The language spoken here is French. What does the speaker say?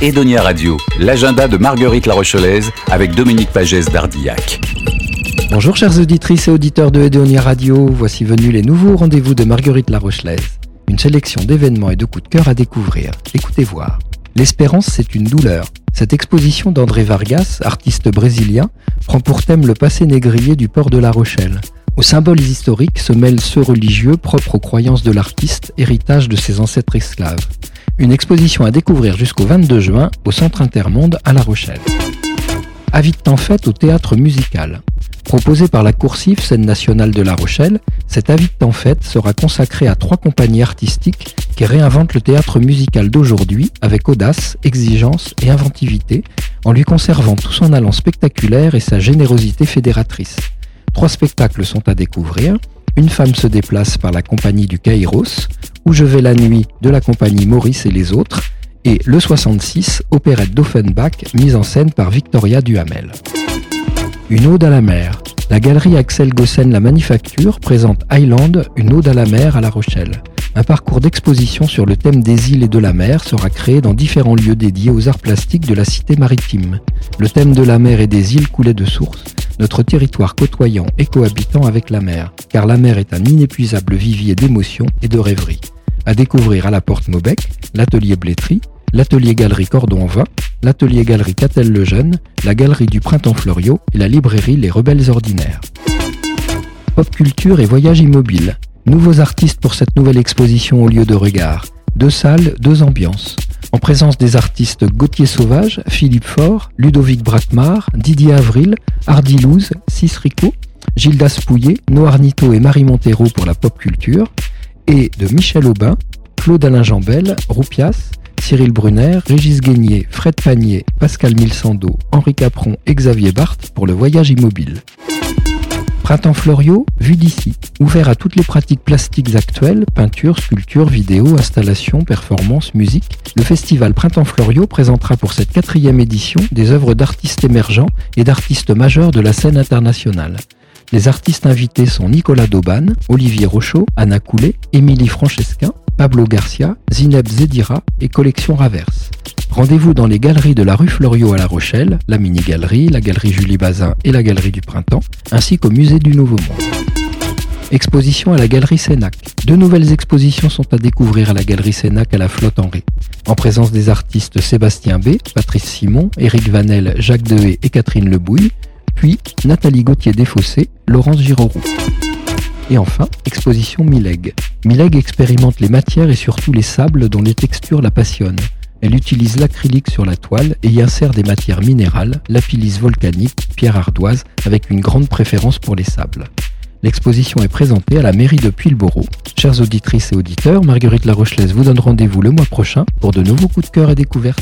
Edonia Radio, l'agenda de Marguerite La Rochelaise avec Dominique Pagès d'Ardillac. Bonjour chères auditrices et auditeurs de Edonia Radio, voici venus les nouveaux rendez-vous de Marguerite La Rochelaise. Une sélection d'événements et de coups de cœur à découvrir. Écoutez voir. L'espérance, c'est une douleur. Cette exposition d'André Vargas, artiste brésilien, prend pour thème le passé négrier du port de La Rochelle. Aux symboles historiques se mêlent ceux religieux propres aux croyances de l'artiste, héritage de ses ancêtres esclaves. Une exposition à découvrir jusqu'au 22 juin au Centre Intermonde à La Rochelle. De temps fait au théâtre musical. Proposé par la Coursive Scène nationale de La Rochelle, cet de temps fête sera consacré à trois compagnies artistiques qui réinventent le théâtre musical d'aujourd'hui avec audace, exigence et inventivité, en lui conservant tout son allant spectaculaire et sa générosité fédératrice. Trois spectacles sont à découvrir. Une femme se déplace par la compagnie du Kairos, Où je vais la nuit de la compagnie Maurice et les autres, et Le 66, opérette d'Offenbach, mise en scène par Victoria Duhamel. Une ode à la mer. La galerie Axel Gossen La Manufacture présente Island, une ode à la mer à La Rochelle. Un parcours d'exposition sur le thème des îles et de la mer sera créé dans différents lieux dédiés aux arts plastiques de la cité maritime. Le thème de la mer et des îles coulait de source, notre territoire côtoyant et cohabitant avec la mer, car la mer est un inépuisable vivier d'émotions et de rêveries. À découvrir à la Porte Maubec, l'atelier Blétry, l'atelier Galerie Cordon Vin, l'atelier Galerie Catel le Jeune, la galerie du Printemps Floriot et la librairie Les Rebelles Ordinaires. Pop culture et voyage immobile. Nouveaux artistes pour cette nouvelle exposition au lieu de regard. Deux salles, deux ambiances. En présence des artistes Gauthier Sauvage, Philippe Faure, Ludovic Bratmar, Didier Avril, Hardy Louz, Rico, Gildas Pouillet, Noarnito et Marie Montero pour la pop culture, et de Michel Aubin, Claude Alain Jambel, Roupias, Cyril Brunner, Régis Guénier, Fred Panier, Pascal Milsando, Henri Capron et Xavier Barthes pour le voyage immobile. Printemps Florio, vu d'ici, ouvert à toutes les pratiques plastiques actuelles, peinture, sculpture, vidéo, installation, performance, musique, le festival Printemps Florio présentera pour cette quatrième édition des œuvres d'artistes émergents et d'artistes majeurs de la scène internationale. Les artistes invités sont Nicolas Dauban, Olivier Rochaud, Anna Coulet, Émilie Francesquin, Pablo Garcia, Zineb Zedira et Collection Raverse. Rendez-vous dans les galeries de la rue Floriot à La Rochelle, la mini-galerie, la galerie Julie Bazin et la galerie du Printemps, ainsi qu'au musée du Nouveau Monde. Exposition à la galerie Sénac. Deux nouvelles expositions sont à découvrir à la galerie Sénac à la Flotte Henri. En présence des artistes Sébastien B, Patrice Simon, Éric Vanel, Jacques Dehé et Catherine Lebouille, puis Nathalie Gauthier Desfossés, Laurence Giroroux. Et enfin, exposition Mileg. Mileg expérimente les matières et surtout les sables dont les textures la passionnent. Elle utilise l'acrylique sur la toile et y insère des matières minérales, lapillis volcanique, pierre ardoise, avec une grande préférence pour les sables. L'exposition est présentée à la mairie de Puilboro. Chères auditrices et auditeurs, Marguerite Larochelaise vous donne rendez-vous le mois prochain pour de nouveaux coups de cœur et découvertes.